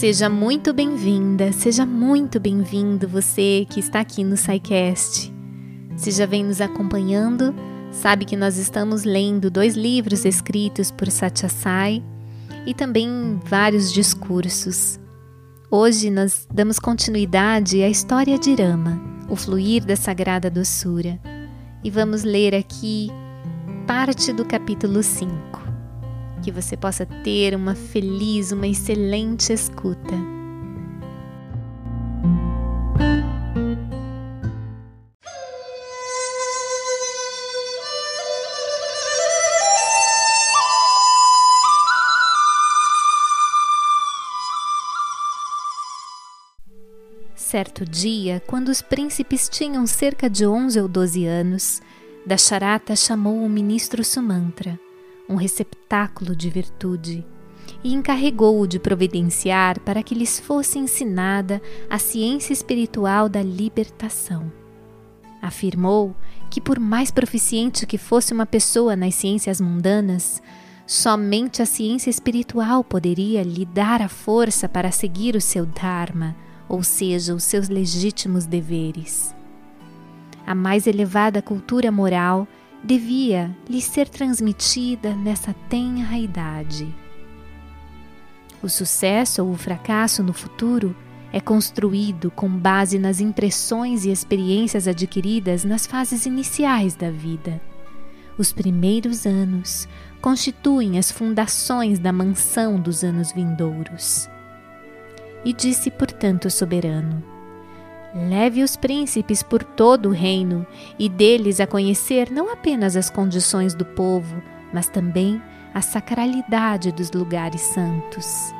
Seja muito bem-vinda, seja muito bem-vindo você que está aqui no SciCast. Se já vem nos acompanhando, sabe que nós estamos lendo dois livros escritos por Satya Sai e também vários discursos. Hoje nós damos continuidade à história de Rama, o fluir da sagrada doçura, e vamos ler aqui parte do capítulo 5 que você possa ter uma feliz, uma excelente escuta. Certo dia, quando os príncipes tinham cerca de 11 ou 12 anos, Dasharata chamou o ministro Sumantra um receptáculo de virtude, e encarregou-o de providenciar para que lhes fosse ensinada a ciência espiritual da libertação. Afirmou que, por mais proficiente que fosse uma pessoa nas ciências mundanas, somente a ciência espiritual poderia lhe dar a força para seguir o seu Dharma, ou seja, os seus legítimos deveres. A mais elevada cultura moral devia lhe ser transmitida nessa tenra idade. O sucesso ou o fracasso no futuro é construído com base nas impressões e experiências adquiridas nas fases iniciais da vida. Os primeiros anos constituem as fundações da mansão dos anos vindouros. E disse, portanto, o soberano: Leve os príncipes por todo o reino e deles a conhecer não apenas as condições do povo, mas também a sacralidade dos lugares santos.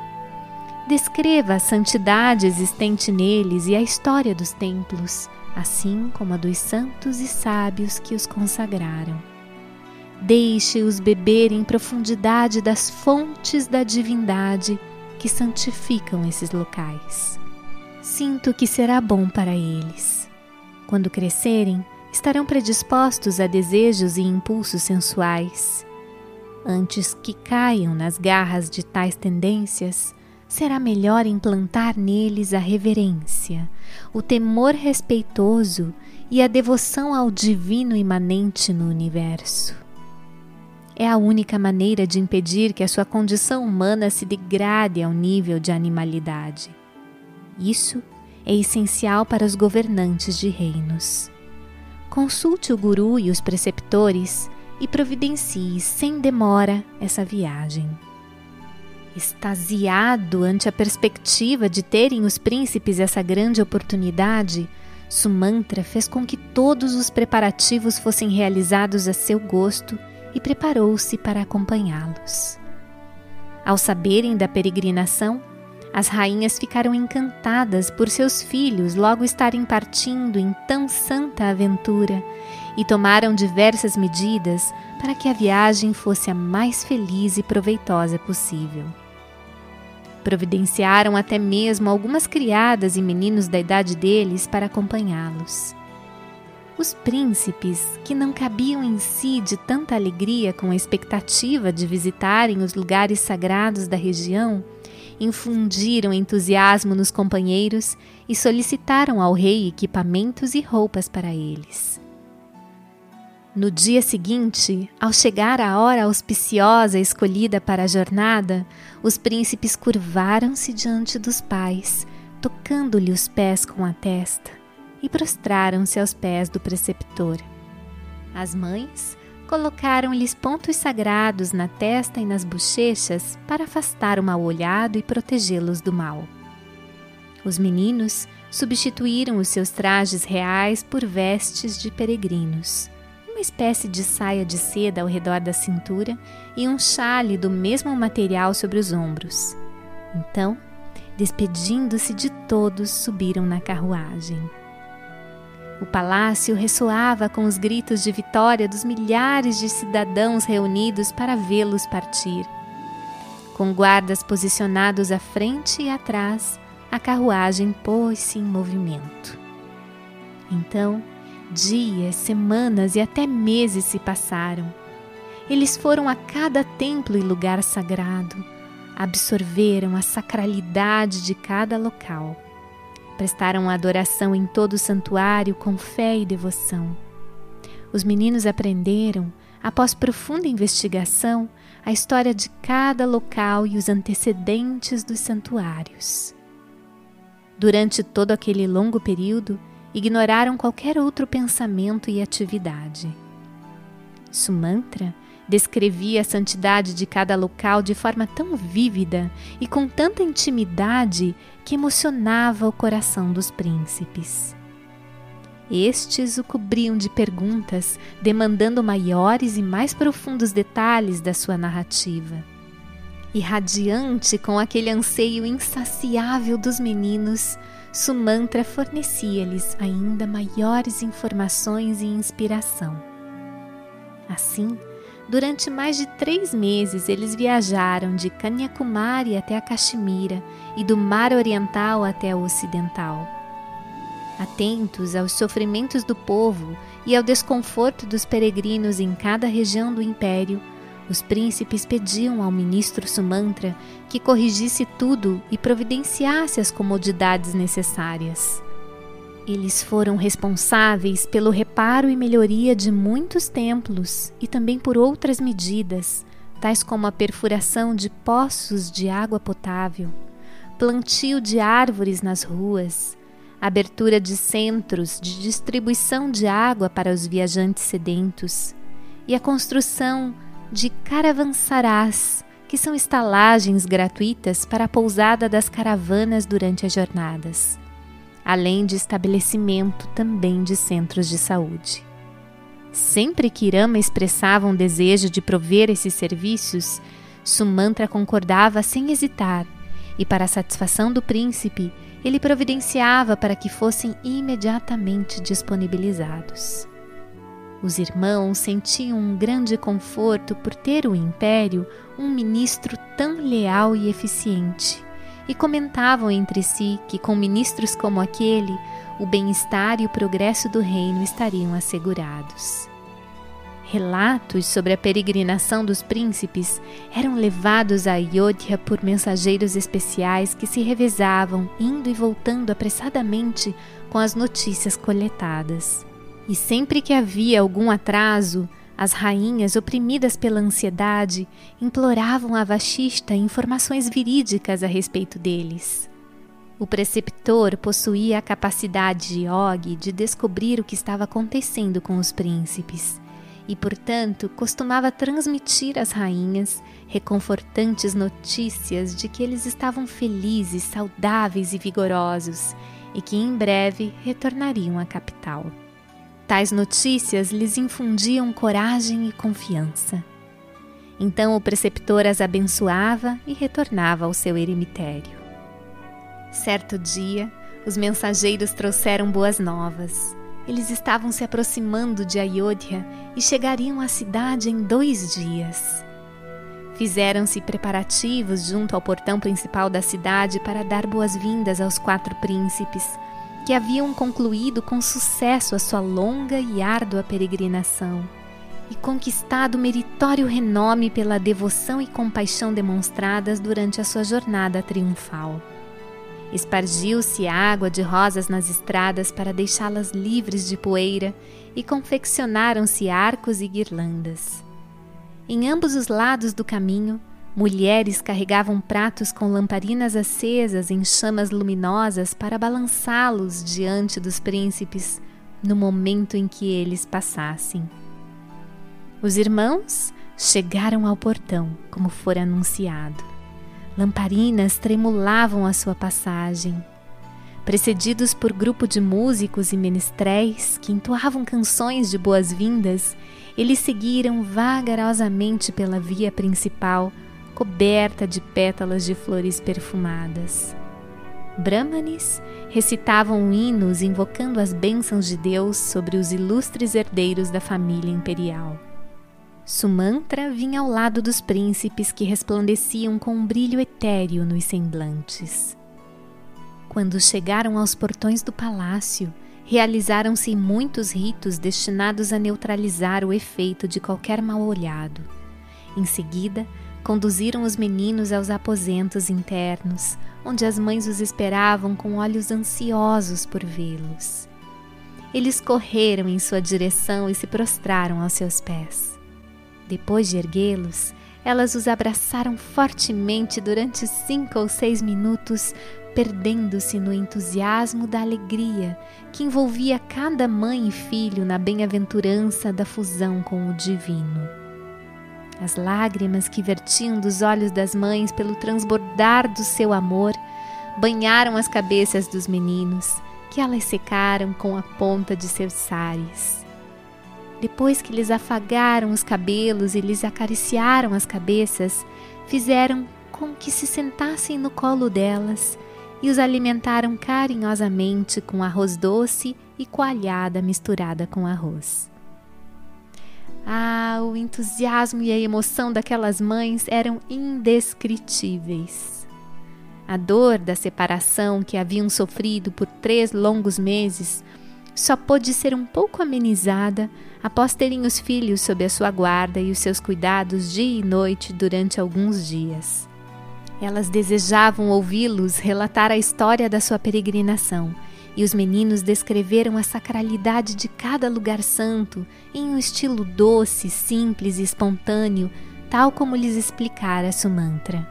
Descreva a santidade existente neles e a história dos templos, assim como a dos santos e sábios que os consagraram. Deixe-os beber em profundidade das fontes da divindade que santificam esses locais sinto que será bom para eles. Quando crescerem, estarão predispostos a desejos e impulsos sensuais. Antes que caiam nas garras de tais tendências, será melhor implantar neles a reverência, o temor respeitoso e a devoção ao divino imanente no universo. É a única maneira de impedir que a sua condição humana se degrade ao nível de animalidade. Isso é essencial para os governantes de reinos. Consulte o guru e os preceptores e providencie sem demora essa viagem. Extasiado ante a perspectiva de terem os príncipes essa grande oportunidade, Sumantra fez com que todos os preparativos fossem realizados a seu gosto e preparou-se para acompanhá-los. Ao saberem da peregrinação, as rainhas ficaram encantadas por seus filhos logo estarem partindo em tão santa aventura e tomaram diversas medidas para que a viagem fosse a mais feliz e proveitosa possível. Providenciaram até mesmo algumas criadas e meninos da idade deles para acompanhá-los. Os príncipes, que não cabiam em si de tanta alegria com a expectativa de visitarem os lugares sagrados da região, infundiram entusiasmo nos companheiros e solicitaram ao rei equipamentos e roupas para eles. No dia seguinte, ao chegar a hora auspiciosa escolhida para a jornada, os príncipes curvaram-se diante dos pais, tocando-lhe os pés com a testa, e prostraram-se aos pés do preceptor. As mães colocaram-lhes pontos sagrados na testa e nas bochechas para afastar o mal-olhado e protegê-los do mal. Os meninos substituíram os seus trajes reais por vestes de peregrinos, uma espécie de saia de seda ao redor da cintura e um chale do mesmo material sobre os ombros. Então, despedindo-se de todos, subiram na carruagem. O palácio ressoava com os gritos de vitória dos milhares de cidadãos reunidos para vê-los partir. Com guardas posicionados à frente e atrás, a carruagem pôs-se em movimento. Então, dias, semanas e até meses se passaram. Eles foram a cada templo e lugar sagrado, absorveram a sacralidade de cada local. Prestaram adoração em todo o santuário com fé e devoção. Os meninos aprenderam, após profunda investigação, a história de cada local e os antecedentes dos santuários. Durante todo aquele longo período, ignoraram qualquer outro pensamento e atividade. Sumantra descrevia a santidade de cada local de forma tão vívida e com tanta intimidade que emocionava o coração dos príncipes. Estes o cobriam de perguntas, demandando maiores e mais profundos detalhes da sua narrativa. E radiante com aquele anseio insaciável dos meninos, Sumantra fornecia-lhes ainda maiores informações e inspiração. Assim, durante mais de três meses eles viajaram de Kanyakumari até a Caxemira e do Mar Oriental até o Ocidental. Atentos aos sofrimentos do povo e ao desconforto dos peregrinos em cada região do império, os príncipes pediam ao ministro Sumantra que corrigisse tudo e providenciasse as comodidades necessárias. Eles foram responsáveis pelo reparo e melhoria de muitos templos e também por outras medidas, tais como a perfuração de poços de água potável, plantio de árvores nas ruas, abertura de centros de distribuição de água para os viajantes sedentos e a construção de caravansarás, que são estalagens gratuitas para a pousada das caravanas durante as jornadas, além de estabelecimento também de centros de saúde. Sempre que Irama expressava um desejo de prover esses serviços, Sumantra concordava sem hesitar, e para a satisfação do príncipe, ele providenciava para que fossem imediatamente disponibilizados. Os irmãos sentiam um grande conforto por ter o império um ministro tão leal e eficiente, e comentavam entre si que com ministros como aquele, o bem-estar e o progresso do reino estariam assegurados. Relatos sobre a peregrinação dos príncipes eram levados a Ayodhya por mensageiros especiais que se revezavam, indo e voltando apressadamente com as notícias coletadas. E sempre que havia algum atraso, as rainhas, oprimidas pela ansiedade, imploravam a Vashista informações verídicas a respeito deles. O preceptor possuía a capacidade de Og de descobrir o que estava acontecendo com os príncipes e, portanto, costumava transmitir às rainhas reconfortantes notícias de que eles estavam felizes, saudáveis e vigorosos e que em breve retornariam à capital. Tais notícias lhes infundiam coragem e confiança. Então o preceptor as abençoava e retornava ao seu eremitério. Certo dia, os mensageiros trouxeram boas novas. Eles estavam se aproximando de Ayodhya e chegariam à cidade em dois dias. Fizeram-se preparativos junto ao portão principal da cidade para dar boas-vindas aos quatro príncipes, que haviam concluído com sucesso a sua longa e árdua peregrinação e conquistado meritório renome pela devoção e compaixão demonstradas durante a sua jornada triunfal. Espargiu-se água de rosas nas estradas para deixá-las livres de poeira e confeccionaram-se arcos e guirlandas. Em ambos os lados do caminho, Mulheres carregavam pratos com lamparinas acesas em chamas luminosas para balançá-los diante dos príncipes no momento em que eles passassem. Os irmãos chegaram ao portão, como fora anunciado. Lamparinas tremulavam a sua passagem. Precedidos por grupo de músicos e menestréis que entoavam canções de boas-vindas, eles seguiram vagarosamente pela via principal coberta de pétalas de flores perfumadas. Brahmanes recitavam hinos invocando as bênçãos de Deus sobre os ilustres herdeiros da família imperial. Sumantra vinha ao lado dos príncipes que resplandeciam com um brilho etéreo nos semblantes. Quando chegaram aos portões do palácio, realizaram-se muitos ritos destinados a neutralizar o efeito de qualquer mal olhado. Em seguida, conduziram os meninos aos aposentos internos, onde as mães os esperavam com olhos ansiosos por vê-los. Eles correram em sua direção e se prostraram aos seus pés. Depois de erguê-los, elas os abraçaram fortemente durante cinco ou seis minutos, perdendo-se no entusiasmo da alegria que envolvia cada mãe e filho na bem-aventurança da fusão com o divino. As lágrimas que vertiam dos olhos das mães pelo transbordar do seu amor banharam as cabeças dos meninos, que elas secaram com a ponta de seus sares. Depois que lhes afagaram os cabelos e lhes acariciaram as cabeças, fizeram com que se sentassem no colo delas e os alimentaram carinhosamente com arroz doce e coalhada misturada com arroz. Ah, o entusiasmo e a emoção daquelas mães eram indescritíveis. A dor da separação que haviam sofrido por três longos meses só pôde ser um pouco amenizada após terem os filhos sob a sua guarda e os seus cuidados dia e noite durante alguns dias. Elas desejavam ouvi-los relatar a história da sua peregrinação, e os meninos descreveram a sacralidade de cada lugar santo em um estilo doce, simples e espontâneo, tal como lhes explicara Sumantra.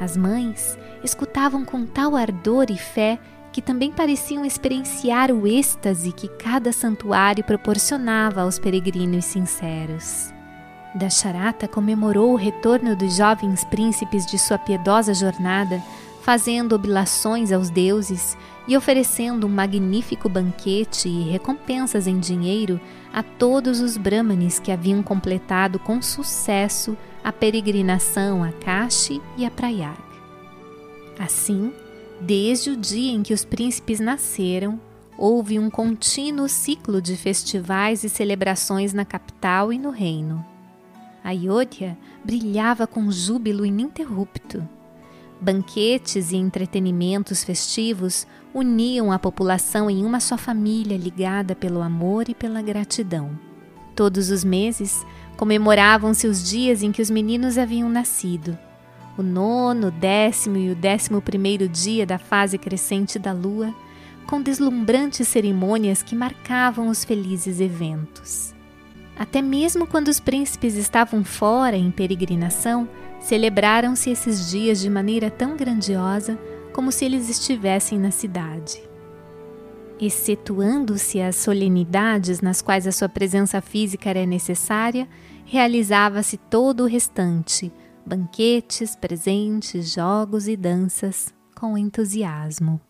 As mães escutavam com tal ardor e fé que também pareciam experienciar o êxtase que cada santuário proporcionava aos peregrinos sinceros. Dasharata comemorou o retorno dos jovens príncipes de sua piedosa jornada, fazendo oblações aos deuses e oferecendo um magnífico banquete e recompensas em dinheiro a todos os brahmanes que haviam completado com sucesso a peregrinação a Kashi e a Prayag. Assim, desde o dia em que os príncipes nasceram, houve um contínuo ciclo de festivais e celebrações na capital e no reino. Ayodhya brilhava com júbilo ininterrupto. Banquetes e entretenimentos festivos uniam a população em uma só família ligada pelo amor e pela gratidão. Todos os meses comemoravam-se os dias em que os meninos haviam nascido. O nono, décimo e o décimo primeiro dia da fase crescente da lua, com deslumbrantes cerimônias que marcavam os felizes eventos. Até mesmo quando os príncipes estavam fora em peregrinação, celebraram-se esses dias de maneira tão grandiosa como se eles estivessem na cidade. Excetuando-se as solenidades nas quais a sua presença física era necessária, realizava-se todo o restante: banquetes, presentes, jogos e danças, com entusiasmo.